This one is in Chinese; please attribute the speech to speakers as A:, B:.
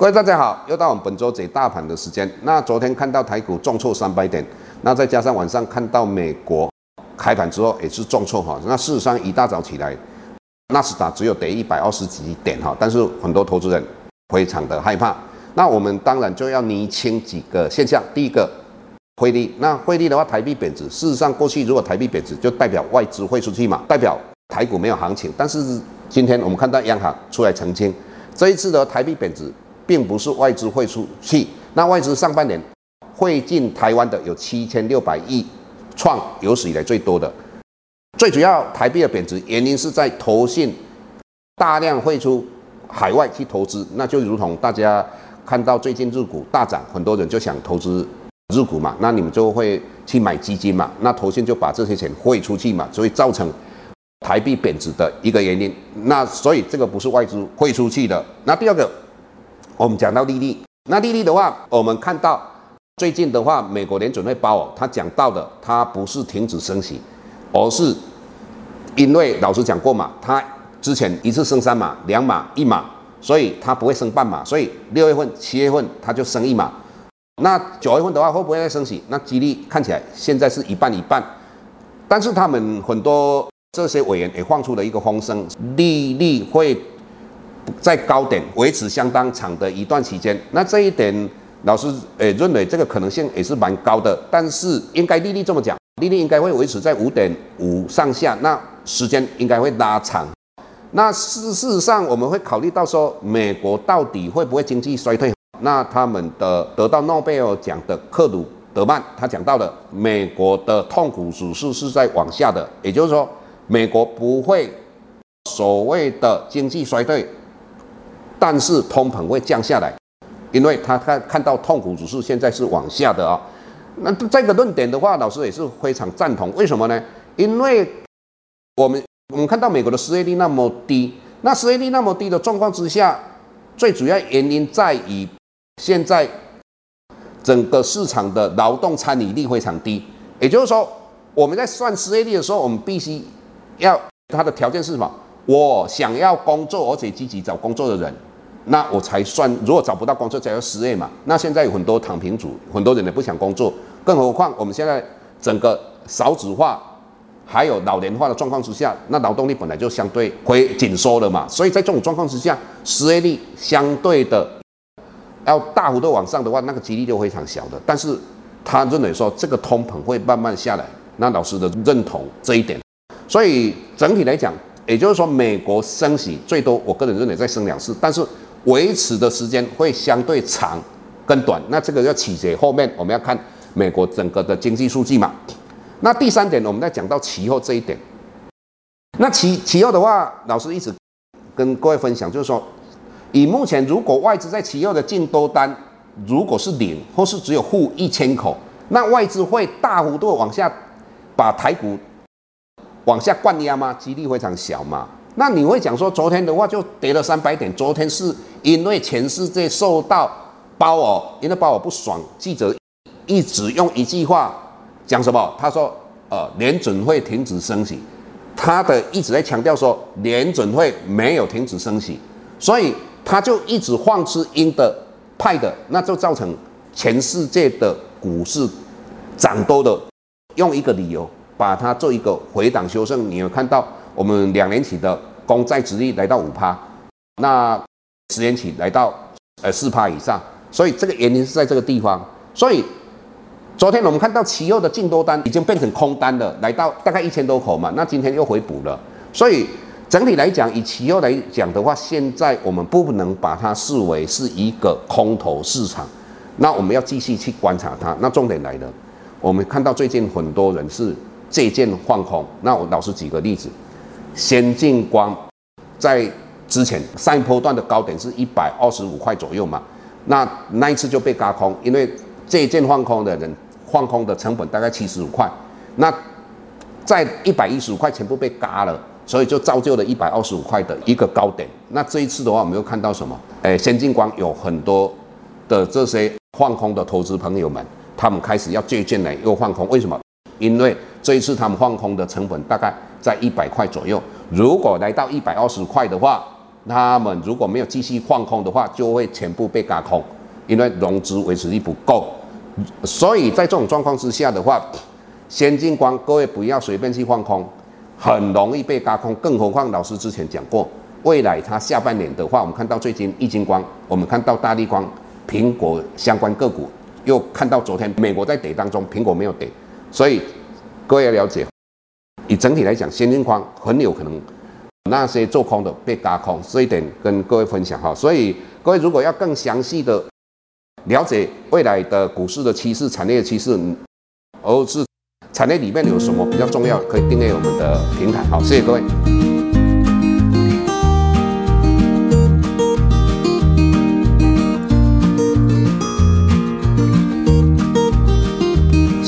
A: 各位大家好，又到我们本周解大盘的时间。那昨天看到台股重挫三百点。那再加上晚上看到美国开盘之后也是重挫哈，那事实上一大早起来，纳斯达只有跌一百二十几点哈，但是很多投资人非常的害怕。那我们当然就要厘清几个现象。第一个，汇率，那汇率的话，台币贬值，事实上过去如果台币贬值，就代表外资汇出去嘛，代表台股没有行情。但是今天我们看到央行出来澄清，这一次的台币贬值，并不是外资汇出去，那外资上半年。汇进台湾的有七千六百亿，创有史以来最多的。最主要台币的贬值原因是在投信大量汇出海外去投资，那就如同大家看到最近日股大涨，很多人就想投资日股嘛，那你们就会去买基金嘛，那投信就把这些钱汇出去嘛，所以造成台币贬值的一个原因。那所以这个不是外资汇出去的。那第二个，我们讲到利率，那利率的话，我们看到。最近的话，美国联准会包哦他讲到的，他不是停止升息，而是因为老师讲过嘛，他之前一次升三码、两码、一码，所以他不会升半码，所以六月份、七月份他就升一码。那九月份的话，会不会再升息？那几率看起来现在是一半一半，但是他们很多这些委员也放出了一个风声，利率会在高点维持相当长的一段期间。那这一点。老师诶认为这个可能性也是蛮高的，但是应该利率这么讲，利率应该会维持在五点五上下，那时间应该会拉长。那事事实上我们会考虑到说，美国到底会不会经济衰退？那他们的得到诺贝尔奖的克鲁德曼他讲到了，美国的痛苦指数是在往下的，也就是说，美国不会所谓的经济衰退，但是通膨会降下来。因为他看看到痛苦指数现在是往下的啊、那这个论点的话，老师也是非常赞同。为什么呢？因为我们我们看到美国的失业率那么低，那失业率那么低的状况之下，最主要原因在于现在整个市场的劳动参与率非常低。也就是说，我们在算失业率的时候，我们必须要它的条件是什么？我想要工作，而且积极找工作的人。那我才算，如果找不到工作，才要失业嘛。那现在有很多躺平族，很多人也不想工作，更何况我们现在整个少子化，还有老年化的状况之下，那劳动力本来就相对会紧缩了嘛。所以在这种状况之下，失业率相对的要大幅度往上的话，那个几率就非常小的。但是他认为说这个通膨会慢慢下来，那老师的认同这一点。所以整体来讲，也就是说美国升息最多，我个人认为再升两次，但是。维持的时间会相对长跟短，那这个要取决后面我们要看美国整个的经济数据嘛。那第三点，我们再讲到期货这一点。那期期后的话，老师一直跟各位分享，就是说，以目前如果外资在期后的净多单如果是零或是只有负一千口，那外资会大幅度往下把台股往下灌压吗？几率非常小嘛。那你会讲说，昨天的话就跌了三百点，昨天是因为全世界受到鲍尔，因为鲍尔不爽，记者一直用一句话讲什么？他说，呃，联准会停止升息，他的一直在强调说联准会没有停止升息，所以他就一直放出鹰的派的，那就造成全世界的股市涨多的，用一个理由把它做一个回档修正，你有看到？我们两年期的公债殖利率来到五趴，那十年期来到呃四趴以上，所以这个原因是在这个地方。所以昨天我们看到期货的净多单已经变成空单了，来到大概一千多口嘛，那今天又回补了。所以整体来讲，以期货来讲的话，现在我们不能把它视为是一个空头市场，那我们要继续去观察它。那重点来了，我们看到最近很多人是借券放空。那我老师举个例子，先进光在之前上一波段的高点是一百二十五块左右嘛，那那一次就被轧空，因为借券放空的人放空的成本大概七十五块，那在一百一十五块全部被嘎了。所以就造就了一百二十五块的一个高点。那这一次的话，我们又看到什么？诶，先进光有很多的这些放空的投资朋友们，他们开始要借券来又放空。为什么？因为这一次他们放空的成本大概在一百块左右。如果来到一百二十块的话，他们如果没有继续放空的话，就会全部被轧空，因为融资维持力不够。所以在这种状况之下的话，先进光各位不要随便去放空。很容易被轧空，更何况老师之前讲过，未来它下半年的话，我们看到最近亿晶光，我们看到大立光、苹果相关个股，又看到昨天美国在跌当中，苹果没有跌，所以各位要了解，以整体来讲，先进框很有可能那些做空的被轧空，这一点跟各位分享哈。所以各位如果要更详细的了解未来的股市的趋势、产业趋势，而是。产业里面有什么比较重要？可以订阅我们的平台。好，谢谢各位。